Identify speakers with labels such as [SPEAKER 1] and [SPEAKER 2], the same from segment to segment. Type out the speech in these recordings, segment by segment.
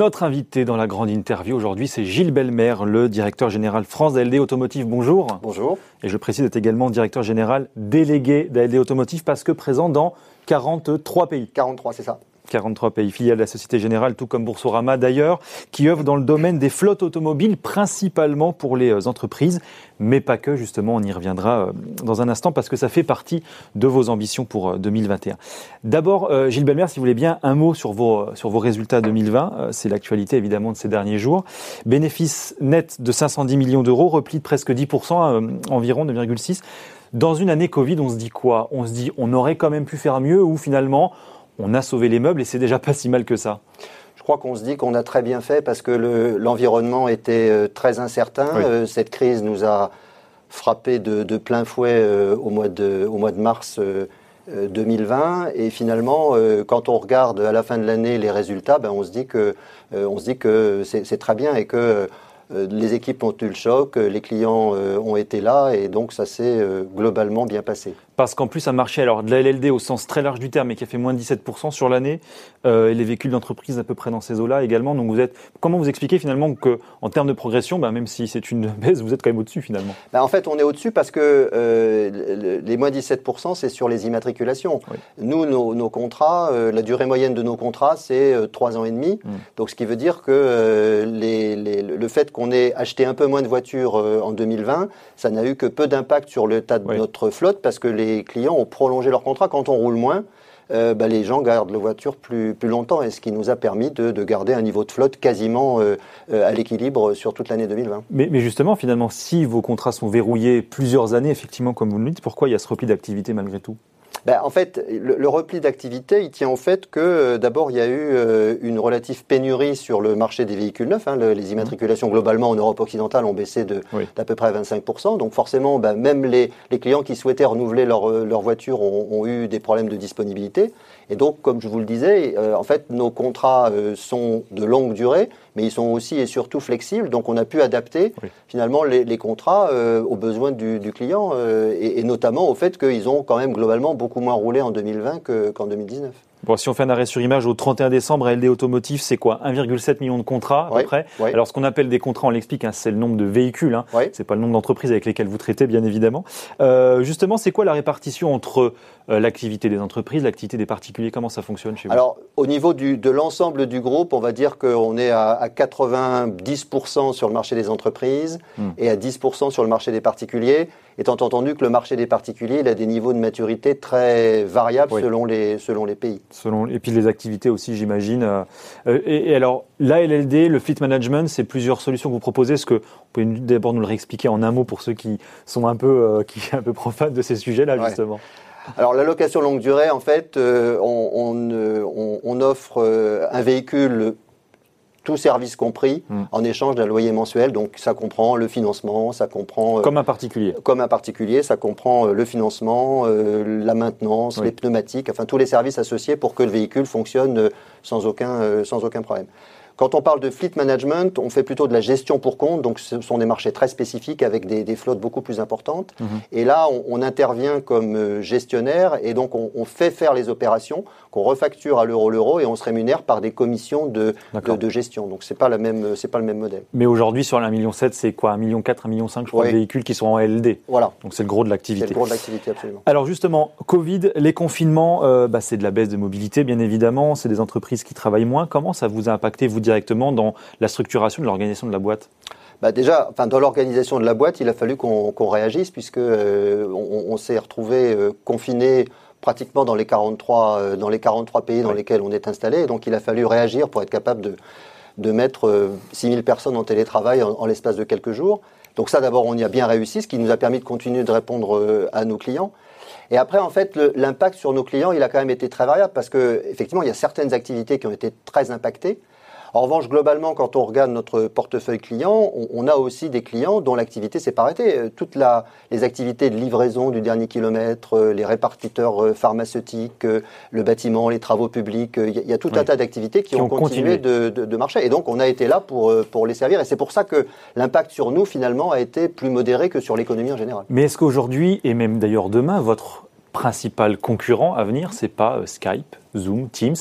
[SPEAKER 1] Notre invité dans la grande interview aujourd'hui, c'est Gilles Belmer, le directeur général France d'ALD Automotive. Bonjour.
[SPEAKER 2] Bonjour.
[SPEAKER 1] Et je précise être également directeur général délégué d'ALD Automotive parce que présent dans 43 pays.
[SPEAKER 2] 43, c'est ça.
[SPEAKER 1] 43 pays filiales de la Société Générale, tout comme Boursorama d'ailleurs, qui œuvrent dans le domaine des flottes automobiles, principalement pour les euh, entreprises, mais pas que, justement, on y reviendra euh, dans un instant, parce que ça fait partie de vos ambitions pour 2021. Euh, D'abord, Gilles Belmer, si vous voulez bien, un mot sur vos, sur vos résultats 2020, c'est l'actualité évidemment de ces derniers jours. Bénéfice net de 510 millions d'euros, repli de presque 10%, environ 2,6%. Dans une année Covid, on se dit quoi? On se dit on aurait quand même pu faire mieux ou finalement on a sauvé les meubles et c'est déjà pas si mal que ça.
[SPEAKER 2] Je crois qu'on se dit qu'on a très bien fait parce que l'environnement était euh, très incertain. Euh, cette crise nous a frappé de, plein fouet euh, au, mois de, au mois de mars 2020 et finalement quand on regarde à la fin de l'année les résultats ben, on se dit que on se dit que c'est très bien et que les équipes ont eu le choc, les clients ont été là et donc ça s'est globalement bien passé.
[SPEAKER 1] Parce qu'en plus, un marché alors de la LLD au sens très large du terme et qui a fait moins de 17% sur l'année, et les véhicules d'entreprise à peu près dans ces eaux-là également. Donc vous êtes, comment vous expliquez finalement que en termes de progression, bah, même si c'est une baisse, vous êtes quand même au-dessus finalement?
[SPEAKER 2] Bah, En fait, on est au-dessus parce que les moins 17%, c'est sur les immatriculations. Nous, nos, contrats, la durée moyenne de nos contrats, c'est 3 ans et demi. Hmm. Donc ce qui veut dire que les, le fait qu'on on ait acheté un peu moins de voitures euh, en 2020, ça n'a eu que peu d'impact sur le tas de notre flotte parce que les clients ont prolongé leur contrat. Quand on roule moins, euh, bah, les gens gardent la voiture plus, plus longtemps et ce qui nous a permis de, garder un niveau de flotte quasiment euh, à l'équilibre sur toute l'année 2020.
[SPEAKER 1] Mais, mais, justement, finalement, si vos contrats sont verrouillés plusieurs années, effectivement, comme vous le dites, pourquoi il y a ce repli d'activité malgré tout?
[SPEAKER 2] Ben, en fait, le, repli d'activité, il tient au fait que euh, d'abord, il y a eu euh, une relative pénurie sur le marché des véhicules neufs. Hein. les immatriculations globalement en Europe occidentale ont baissé de d'à peu près 25%. Donc forcément, ben, même les, les, clients qui souhaitaient renouveler leur, euh, leur voiture ont, ont, eu des problèmes de disponibilité. Et donc, comme je vous le disais, en fait, nos contrats sont de longue durée, mais ils sont aussi et surtout flexibles. Donc, on a pu adapter finalement les, les contrats aux besoins du, du client et, et, notamment au fait qu'ils ont quand même globalement beaucoup beaucoup moins roulé en 2020 qu'en 2019.
[SPEAKER 1] Bon, si on fait un arrêt sur image au 31 décembre, LD Automotive, c'est quoi? 1,7 million de contrats à peu près? Alors ce qu'on appelle des contrats, on l'explique, hein, c'est le nombre de véhicules. Hein. C'est pas le nombre d'entreprises avec lesquelles vous traitez, bien évidemment. Euh, justement, c'est quoi la répartition entre euh, l'activité des entreprises, l'activité des particuliers? Comment ça fonctionne chez vous?
[SPEAKER 2] Alors au niveau du, de l'ensemble du groupe, on va dire qu'on est à, à 90% sur le marché des entreprises hmm. et à 10% sur le marché des particuliers étant entendu que le marché des particuliers il a des niveaux de maturité très variables selon, les, selon les pays.
[SPEAKER 1] Selon, et puis les activités aussi, j'imagine. Euh, et, alors, l'ALLD, le fleet management, c'est plusieurs solutions que vous proposez. Est-ce que vous pouvez d'abord nous le réexpliquer en un mot pour ceux qui sont un peu, euh, qui un peu profanes de ces sujets-là, justement?
[SPEAKER 2] Alors la location longue durée, en fait, euh, on, on, offre un véhicule tout service compris, hmm. en échange d'un loyer mensuel. Donc ça comprend le financement, ça comprend...
[SPEAKER 1] Euh, comme un particulier.
[SPEAKER 2] Comme un particulier, ça comprend euh, le financement, euh, la maintenance, les pneumatiques, enfin tous les services associés pour que le véhicule fonctionne sans aucun, sans aucun problème. Quand on parle de fleet management, on fait plutôt de la gestion pour compte, donc ce sont des marchés très spécifiques avec des, flottes beaucoup plus importantes. Mhm. Et là, on, intervient comme euh, gestionnaire et donc on, fait faire les opérations qu'on refacture à l'euro l'euro et on se rémunère par des commissions de, de, gestion. Donc c'est pas la même, c'est pas le même modèle.
[SPEAKER 1] Mais aujourd'hui sur l'1,7 million, c'est quoi? 1,4 million, 1,5 million, je crois, de véhicules qui sont en LD.
[SPEAKER 2] Voilà.
[SPEAKER 1] Donc c'est le gros de l'activité.
[SPEAKER 2] C'est le gros de l'activité, absolument.
[SPEAKER 1] Alors justement, Covid, les confinements, euh, bah, c'est de la baisse de mobilité, bien évidemment. C'est des entreprises qui travaillent moins. Comment ça vous a impacté, vous, directement dans la structuration de l'organisation de la boîte?
[SPEAKER 2] Bah déjà, enfin, dans l'organisation de la boîte, il a fallu qu'on réagisse puisque euh, on, s'est retrouvé euh, confiné pratiquement dans les 43, euh, dans les 43 pays dans lesquels on est installé. Donc il a fallu réagir pour être capable de, de mettre 6000 personnes en télétravail en, l'espace de quelques jours. Donc ça, d'abord, on y a bien réussi, ce qui nous a permis de continuer de répondre à nos clients. Et après, en fait, l'impact sur nos clients, il a quand même été très variable parce que effectivement, il y a certaines activités qui ont été très impactées. En revanche, globalement, quand on regarde notre portefeuille client, on, a aussi des clients dont l'activité s'est pas arrêtée. Euh, toutes les activités de livraison du dernier kilomètre, euh, les répartiteurs euh, pharmaceutiques, le bâtiment, les travaux publics, il y, a tout un tas d'activités qui, ont, continué, De, marcher. Et donc, on a été là pour, pour les servir. Et c'est pour ça que l'impact sur nous, finalement, a été plus modéré que sur l'économie en général.
[SPEAKER 1] Mais est-ce qu'aujourd'hui, et même d'ailleurs demain, votre principal concurrent à venir, c'est pas Skype, Zoom, Teams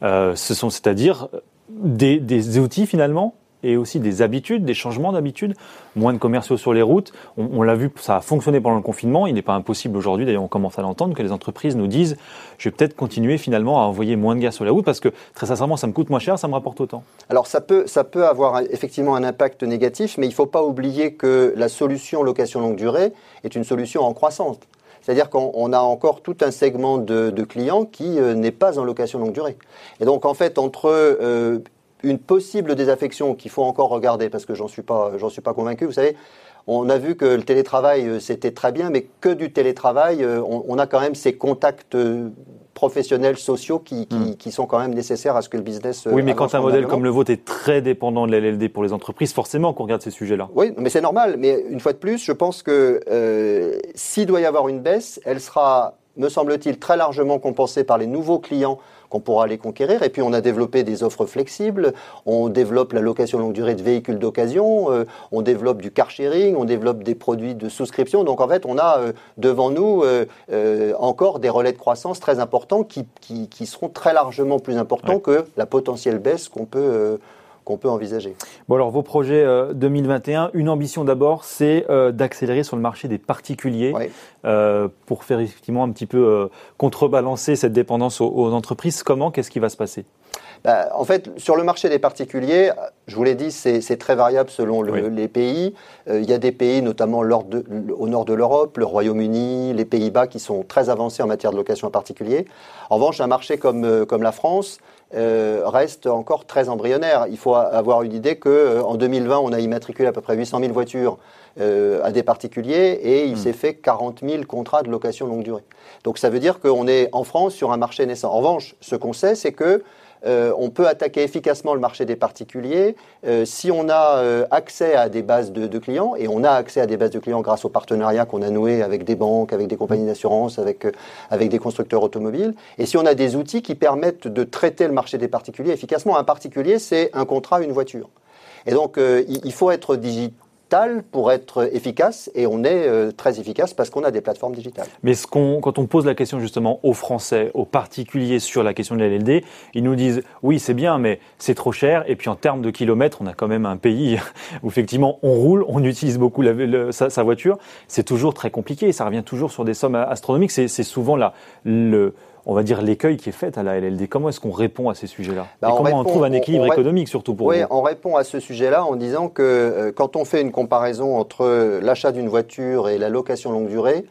[SPEAKER 1] ce sont, c'est-à-dire des, outils finalement et aussi des habitudes, des changements d'habitudes, moins de commerciaux sur les routes. On, l'a vu, ça a fonctionné pendant le confinement. Il n'est pas impossible aujourd'hui, d'ailleurs on commence à l'entendre, que les entreprises nous disent je vais peut-être continuer finalement à envoyer moins de gaz sur les routes parce que très sincèrement ça me coûte moins cher, ça me rapporte autant.
[SPEAKER 2] Alors ça peut, ça peut avoir effectivement un impact négatif, mais il ne faut pas oublier que la solution location longue durée est une solution en croissance. C'est-à-dire qu'on a encore tout un segment de, clients qui euh, n'est pas en location longue durée. Et donc en fait, entre euh, une possible désaffection qu'il faut encore regarder parce que j'en suis pas, j'en suis pas convaincu. Vous savez, on a vu que le télétravail euh, c'était très bien, mais que du télétravail, on, a quand même ces contacts professionnels, sociaux qui, hmm. qui, sont quand même nécessaires à ce que le business.
[SPEAKER 1] Oui, mais quand un modèle comme le vôtre est très dépendant de la LLD pour les entreprises, forcément qu'on regarde ces sujets-là.
[SPEAKER 2] Oui, mais c'est normal. Mais une fois de plus, je pense que s'il doit y avoir une baisse, elle sera, me semble-t-il, très largement compensée par les nouveaux clients qu'on pourra les conquérir. Et puis on a développé des offres flexibles, on développe la location longue durée de véhicules d'occasion, euh, on développe du car sharing, on développe des produits de souscription. Donc en fait, on a euh, devant nous euh, encore des relais de croissance très importants qui, qui, seront très largement plus importants que la potentielle baisse qu'on peut qu'on peut envisager.
[SPEAKER 1] Bon alors vos projets 2021, euh, une ambition d'abord, c'est euh, d'accélérer sur le marché des particuliers euh, pour faire effectivement un petit peu contrebalancer cette dépendance aux, entreprises. Comment? Qu'est-ce qui va se passer?
[SPEAKER 2] Bah, en fait, sur le marché des particuliers, je vous l'ai dit, c'est très variable selon les pays. il y a des pays, notamment au nord de l'Europe, le Royaume-Uni, les Pays-Bas, qui sont très avancés en matière de location à particulier. En revanche, un marché comme, comme la France, euh, reste encore très embryonnaire. Il faut avoir une idée qu'en euh, 2020, on a immatriculé à peu près 800 000 voitures euh, à des particuliers et il hmm. s'est fait 40 000 contrats de location longue durée. Donc ça veut dire qu'on est en France sur un marché naissant. En revanche, ce qu'on sait, c'est que euh, on peut attaquer efficacement le marché des particuliers euh, si on a euh, accès à des bases de, clients, et on a accès à des bases de clients grâce aux partenariats qu'on a noués avec des banques, avec des compagnies d'assurance, avec, avec des constructeurs automobiles, et si on a des outils qui permettent de traiter le marché des particuliers efficacement. Un particulier, c'est un contrat, une voiture. Et donc, il faut être digital pour être efficace et on est euh, très efficace parce qu'on a des plateformes digitales.
[SPEAKER 1] Mais quand on pose la question justement aux Français, aux particuliers sur la question de la LLD, ils nous disent oui c'est bien mais c'est trop cher. Et puis en termes de kilomètres on a quand même un pays où effectivement on roule, on utilise beaucoup la, sa, voiture, c'est toujours très compliqué, ça revient toujours sur des sommes astronomiques, c'est, souvent là le on va dire, l'écueil qui est fait à la LLD Comment est-ce qu'on répond à ces sujets-là? Bah, Comment on trouve un équilibre économique surtout pour
[SPEAKER 2] oui,
[SPEAKER 1] vous?
[SPEAKER 2] on répond à ce sujet-là en disant que euh, quand on fait une comparaison entre l'achat d'une voiture et la location longue durée,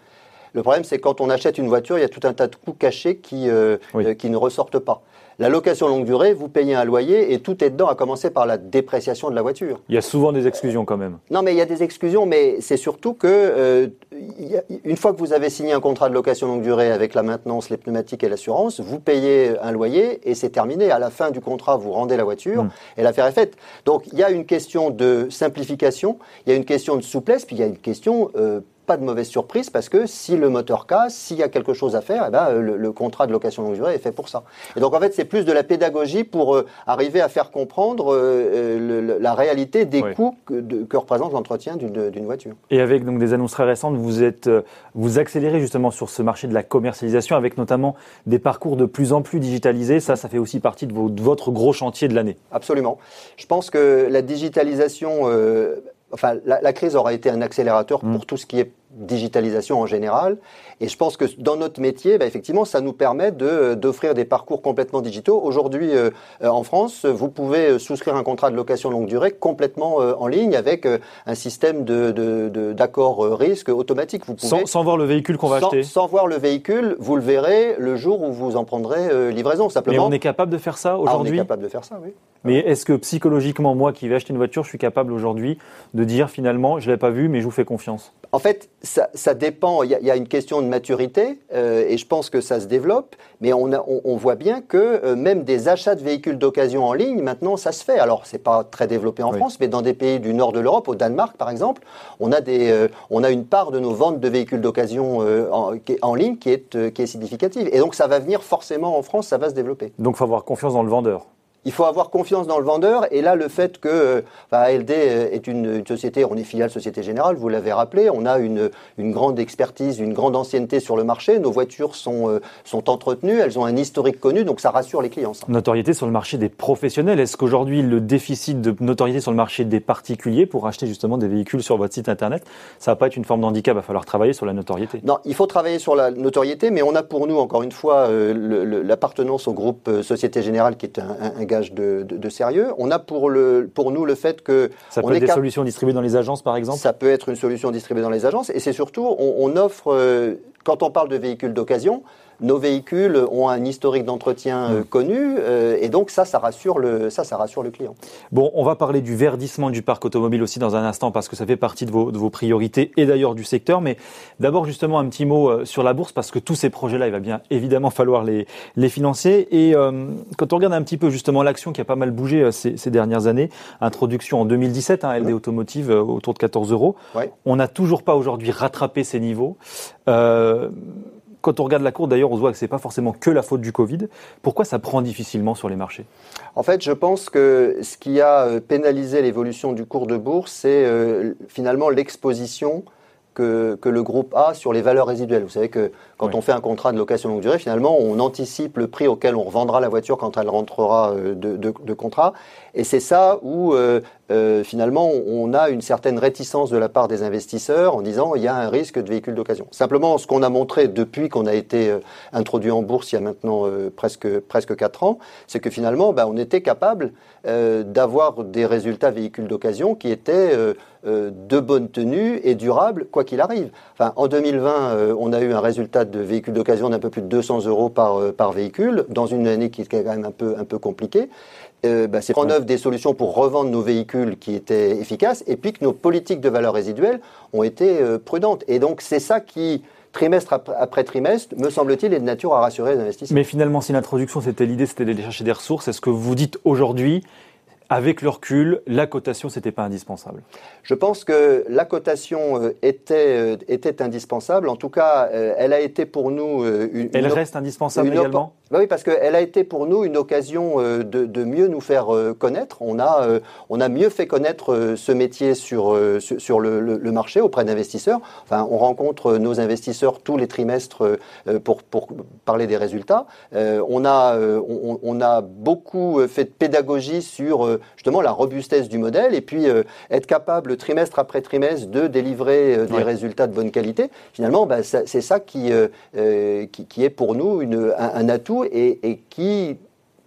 [SPEAKER 2] le problème, c'est quand on achète une voiture, il y a tout un tas de coûts cachés qui, euh, euh, qui ne ressortent pas. La location longue durée, vous payez un loyer et tout est dedans, à commencer par la dépréciation de la voiture.
[SPEAKER 1] Il y a souvent des exclusions quand même.
[SPEAKER 2] Non, mais il y a des exclusions, mais c'est surtout que euh, une fois que vous avez signé un contrat de location longue durée avec la maintenance, les pneumatiques et l'assurance, vous payez un loyer et c'est terminé. À la fin du contrat, vous rendez la voiture hmm. et l'affaire est faite. Donc il y a une question de simplification, il y a une question de souplesse, puis il y a une question euh, pas de mauvaise surprise parce que si le moteur casse, s'il y a quelque chose à faire, eh ben, le, contrat de location longue durée est fait pour ça. Et donc en fait, c'est plus de la pédagogie pour euh, arriver à faire comprendre euh, euh, la réalité des coûts que, représente l'entretien d'une voiture.
[SPEAKER 1] Et avec donc des annonces très récentes, vous êtes vous accélérez justement sur ce marché de la commercialisation avec notamment des parcours de plus en plus digitalisés. Ça, ça fait aussi partie de, votre gros chantier de l'année.
[SPEAKER 2] Absolument. Je pense que la digitalisation enfin, la, crise aura été un accélérateur pour mm. tout ce qui est digitalisation en général. Et je pense que dans notre métier, bah, effectivement, ça nous permet d'offrir des parcours complètement digitaux. Aujourd'hui, euh, euh, en France, vous pouvez euh, souscrire un contrat de location longue durée complètement en ligne avec un système d'accord de, risque automatique.
[SPEAKER 1] Vous pouvez, sans, voir le véhicule qu'on va acheter
[SPEAKER 2] Sans voir le véhicule, vous le verrez le jour où vous en prendrez livraison, simplement.
[SPEAKER 1] Mais on est capable de faire ça aujourd'hui
[SPEAKER 2] ah, On est capable de faire ça, oui.
[SPEAKER 1] Mais est-ce que psychologiquement, moi qui vais acheter une voiture, je suis capable aujourd'hui de dire finalement, je ne l'ai pas vu, mais je vous fais confiance?
[SPEAKER 2] En fait, ça, dépend. Il y, a une question de maturité euh, et je pense que ça se développe. Mais on, on, voit bien que euh, même des achats de véhicules d'occasion en ligne, maintenant, ça se fait. Alors, c'est pas très développé en France, mais dans des pays du nord de l'Europe, au Danemark par exemple, on a, des, euh, on a une part de nos ventes de véhicules d'occasion en, en, ligne qui est, qui est significative. Et donc, ça va venir forcément en France, ça va se développer.
[SPEAKER 1] Donc, il faut avoir confiance dans le vendeur
[SPEAKER 2] il faut avoir confiance dans le vendeur. Et là, le fait que bah, ALD est une, société, on est filiale Société Générale, vous l'avez rappelé, on a une, une, grande expertise, une grande ancienneté sur le marché. Nos voitures sont, sont entretenues, elles ont un historique connu, donc ça rassure les clients.
[SPEAKER 1] Notoriété sur le marché des professionnels. Est-ce qu'aujourd'hui, le déficit de notoriété sur le marché des particuliers pour acheter justement des véhicules sur votre site internet, ça va pas être une forme d'handicap, il va falloir travailler sur la notoriété.
[SPEAKER 2] Non, il faut travailler sur la notoriété, mais on a pour nous, encore une fois, l'appartenance au groupe Société Générale qui est un, gage de, sérieux. On a pour, le, pour nous le fait que...
[SPEAKER 1] Ça peut être des solutions distribuées dans les agences, par exemple?
[SPEAKER 2] Ça peut être une solution distribuée dans les agences. Et c'est surtout, on, offre, euh, quand on parle de véhicules d'occasion, nos véhicules ont un historique d'entretien euh, mm. connu, euh, et donc ça, ça rassure, le, ça, ça rassure le client.
[SPEAKER 1] Bon, on va parler du verdissement du parc automobile aussi dans un instant, parce que ça fait partie de vos, de vos priorités et d'ailleurs du secteur. Mais d'abord, justement, un petit mot euh, sur la bourse, parce que tous ces projets-là, il va bien évidemment falloir les, les financer. Et quand on regarde un petit peu justement l'action qui a pas mal bougé ces, ces, dernières années, introduction en 2017, hein, LD Automotive autour de 14 euros, on n'a toujours pas aujourd'hui rattrapé ces niveaux. Euh, quand on regarde la courbe, d'ailleurs, on voit que ce n'est pas forcément que la faute du Covid. Pourquoi ça prend difficilement sur les marchés?
[SPEAKER 2] En fait, je pense que ce qui a euh, pénalisé l'évolution du cours de bourse, c'est euh, finalement l'exposition que, le groupe a sur les valeurs résiduelles. Vous savez que quand on fait un contrat de location longue durée, finalement, on anticipe le prix auquel on revendra la voiture quand elle rentrera euh, de, contrat. Et c'est ça où, euh, euh, finalement, on a une certaine réticence de la part des investisseurs en disant il y a un risque de véhicule d'occasion. Simplement, ce qu'on a montré depuis qu'on a été introduit en bourse il y a maintenant presque, presque 4 ans, c'est que finalement, ben, on était capable d'avoir des résultats véhicules d'occasion qui étaient de bonne tenue et durables, quoi qu'il arrive. Enfin, en 2020, on a eu un résultat de véhicules d'occasion d'un peu plus de 200 euros par, euh, par véhicule, dans une année qui est quand même un peu, un peu compliquée. Euh, bah, c'est prendre en œuvre des solutions pour revendre nos véhicules qui étaient efficaces, et puis que nos politiques de valeur résiduelle ont été euh, prudentes. Et donc c'est ça qui, trimestre après trimestre, me semble-t-il, est de nature à rassurer les investisseurs.
[SPEAKER 1] Mais finalement, si l'introduction, c'était l'idée, c'était d'aller chercher des ressources, est-ce que vous dites aujourd'hui, avec le recul, la cotation, c'était pas indispensable
[SPEAKER 2] Je pense que la cotation euh, était, euh, était indispensable. En tout cas, euh, elle a été pour nous
[SPEAKER 1] une. Elle reste indispensable également?
[SPEAKER 2] Bah oui, parce qu'elle a été pour nous une occasion de, de mieux nous faire connaître. On a, on a mieux fait connaître ce métier sur, sur le, le, marché auprès d'investisseurs. Enfin, on rencontre nos investisseurs tous les trimestres pour, pour parler des résultats. On a, on, on a beaucoup fait de pédagogie sur justement la robustesse du modèle et puis euh, être capable trimestre après trimestre de délivrer euh, des résultats de bonne qualité. Finalement, bah, c'est ça euh, qui, qui, est pour nous une, un, atout et, et qui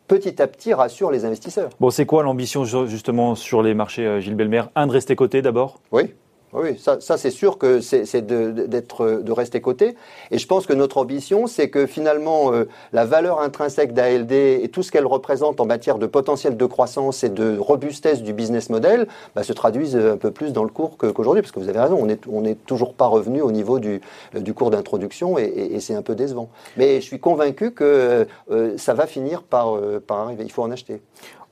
[SPEAKER 2] petit à petit rassure les investisseurs.
[SPEAKER 1] Bon, c'est quoi l'ambition justement sur les marchés, Gilles Belmer Un, de rester coté d'abord?
[SPEAKER 2] Oui. Oui, ça, ça c'est sûr que c'est de, de rester coté. Et je pense que notre ambition, c'est que finalement, euh, la valeur intrinsèque d'ALD et tout ce qu'elle représente en matière de potentiel de croissance et de robustesse du business model bah, se traduisent un peu plus dans le cours qu'aujourd'hui. Parce que vous avez raison, on n'est on est toujours pas revenu au niveau du, du cours d'introduction et, et, c'est un peu décevant. Mais je suis convaincu que euh, ça va finir par, euh, par arriver. Il faut en acheter.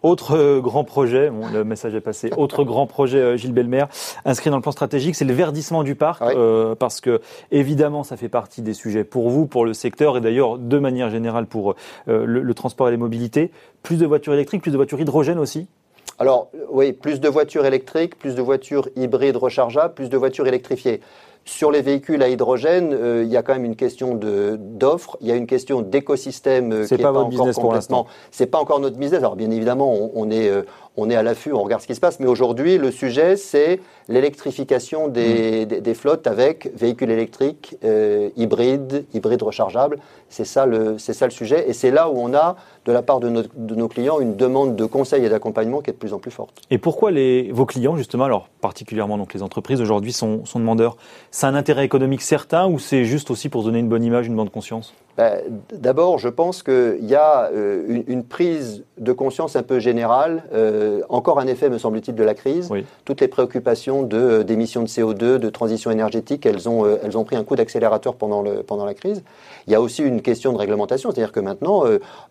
[SPEAKER 1] Autre euh, grand projet, le message est passé, autre grand projet, euh, Gilles Belmer, inscrit dans le plan stratégique, c'est le verdissement du parc, euh, parce que évidemment, ça fait partie des sujets pour vous, pour le secteur, et d'ailleurs, de manière générale, pour le, transport et les mobilités. Plus de voitures électriques, plus de voitures hydrogènes aussi?
[SPEAKER 2] Alors oui, plus de voitures électriques, plus de voitures hybrides rechargeables, plus de voitures électrifiées. Sur les véhicules à hydrogène, euh, il y a quand même une question d'offre, il y a une question d'écosystème
[SPEAKER 1] euh, qui n'est pas, pas encore complètement.
[SPEAKER 2] C'est pas encore notre business. Alors bien évidemment, on, est euh, on est à l'affût, on regarde ce qui se passe. Mais aujourd'hui, le sujet, c'est l'électrification des, mm. flottes avec véhicules électriques, hybrides, hybrides rechargeables. C'est ça, le, ça le sujet. Et c'est là où on a, de la part de, nos clients, une demande de conseil et d'accompagnement qui est de plus en plus forte.
[SPEAKER 1] Et pourquoi les, vos clients, justement, alors particulièrement donc les entreprises aujourd'hui, sont, sont demandeurs? C'est un intérêt économique certain ou c'est juste aussi pour donner une bonne image, une bonne conscience?
[SPEAKER 2] Ben, D'abord, je pense qu'il y a euh, une, prise de conscience un peu générale, euh, encore un effet, me semble-t-il, de la crise. Toutes les préoccupations euh, d'émissions de, CO2, de transition énergétique, elles ont, elles ont pris un coup d'accélérateur pendant, le, pendant la crise. Il y a aussi une question de réglementation, c'est-à-dire que maintenant,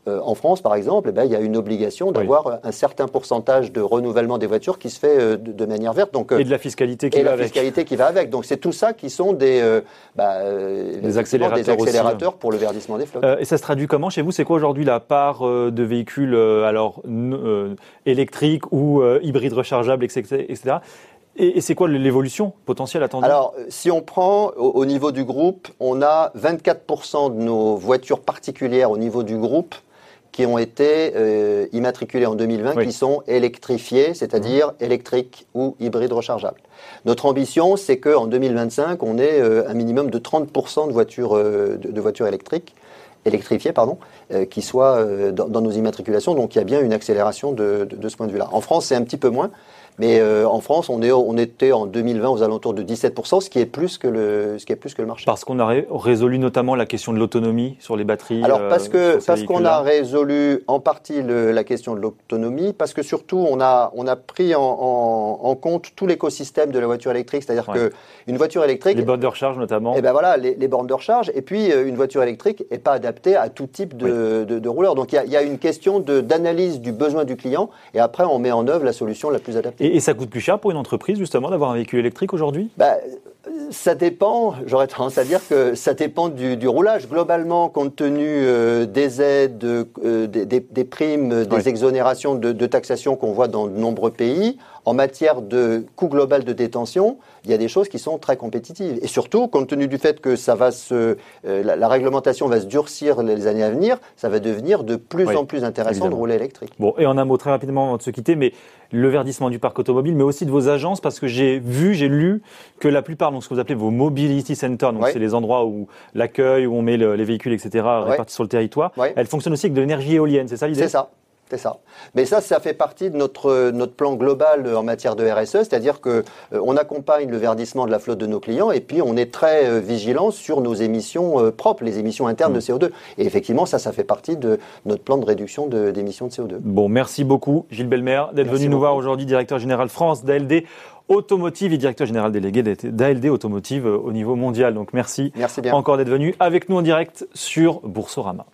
[SPEAKER 2] en France, par exemple, eh ben, il y a une obligation d'avoir un certain pourcentage de renouvellement des voitures qui se fait de, manière verte.
[SPEAKER 1] Donc, et de la fiscalité qui
[SPEAKER 2] et
[SPEAKER 1] va
[SPEAKER 2] la
[SPEAKER 1] avec.
[SPEAKER 2] fiscalité qui va avec. Donc c'est tout ça qui sont des,
[SPEAKER 1] bah, des accélérateurs,
[SPEAKER 2] accélérateurs pour le verdissement des flottes.
[SPEAKER 1] et ça se traduit comment chez vous? C'est quoi aujourd'hui la part de véhicules alors électriques ou hybrides rechargeables, etc. Et, c'est quoi l'évolution potentielle attendue?
[SPEAKER 2] Alors, si on prend au, niveau du groupe, on a 24% de nos voitures particulières au niveau du groupe qui ont été euh, immatriculées en 2020, qui sont électrifiées, c'est-à-dire mmh. électriques ou hybrides rechargeables. Notre ambition, c'est qu'en 2025, on ait euh, un minimum de 30% de voitures, euh, de, voitures électriques électrifiées, pardon, qui soient dans, nos immatriculations. Donc il y a bien une accélération de, de ce point de vue-là. En France, c'est un petit peu moins. Mais euh, en France, on, est, on était en 2020 aux alentours de 17%, ce qui est plus que le, ce qui est plus que le marché.
[SPEAKER 1] Parce qu'on a résolu notamment la question de l'autonomie sur les batteries.
[SPEAKER 2] Alors parce euh, que parce qu'on a résolu en partie le, la question de l'autonomie, parce que surtout on a on a pris en, en, en compte tout l'écosystème de la voiture électrique, c'est-à-dire que une voiture électrique.
[SPEAKER 1] Les bornes de recharge notamment.
[SPEAKER 2] Et eh ben voilà, les, les, bornes de recharge. Et puis euh, une voiture électrique est pas adaptée à tout type de, de, de rouleur. Donc il y a, y a, une question d'analyse du besoin du client, et après on met en œuvre la solution la plus adaptée.
[SPEAKER 1] Et, ça coûte plus cher pour une entreprise, justement, d'avoir un véhicule électrique aujourd'hui?
[SPEAKER 2] Bah, ça dépend, j'aurais tendance à dire que ça dépend du, roulage. Globalement, compte tenu euh, des aides, euh, des, primes, des exonérations de, de taxation qu'on voit dans de nombreux pays, en matière de coût global de détention, il y a des choses qui sont très compétitives. Et surtout, compte tenu du fait que ça va se, euh, la, réglementation va se durcir les années à venir, ça va devenir de plus en plus intéressant de rouler électrique.
[SPEAKER 1] Bon, et en un mot très rapidement avant de se quitter, mais le verdissement du parc automobile, mais aussi de vos agences, parce que j'ai vu, j'ai lu que la plupart, donc ce que vous appelez vos mobility centers, donc c'est les endroits où l'accueil, où on met les véhicules, etc., répartis sur le territoire, elles fonctionnent aussi avec de l'énergie éolienne, c'est ça l'idée?
[SPEAKER 2] C'est ça. C'est ça. Mais ça, ça fait partie de notre, notre plan global en matière de RSE, c'est-à-dire que euh, on accompagne le verdissement de la flotte de nos clients et puis on est très euh, vigilant sur nos émissions euh, propres, les émissions internes de mm. CO2. Et effectivement, ça, ça fait partie de notre plan de réduction d'émissions de, CO2.
[SPEAKER 1] Bon, merci beaucoup, Gilles Belmer, d'être venu nous voir aujourd'hui, directeur général France d'ALD Automotive et directeur général délégué d'ALD Automotive au niveau mondial. Donc merci,
[SPEAKER 2] merci bien.
[SPEAKER 1] encore d'être venu avec nous en direct sur Boursorama.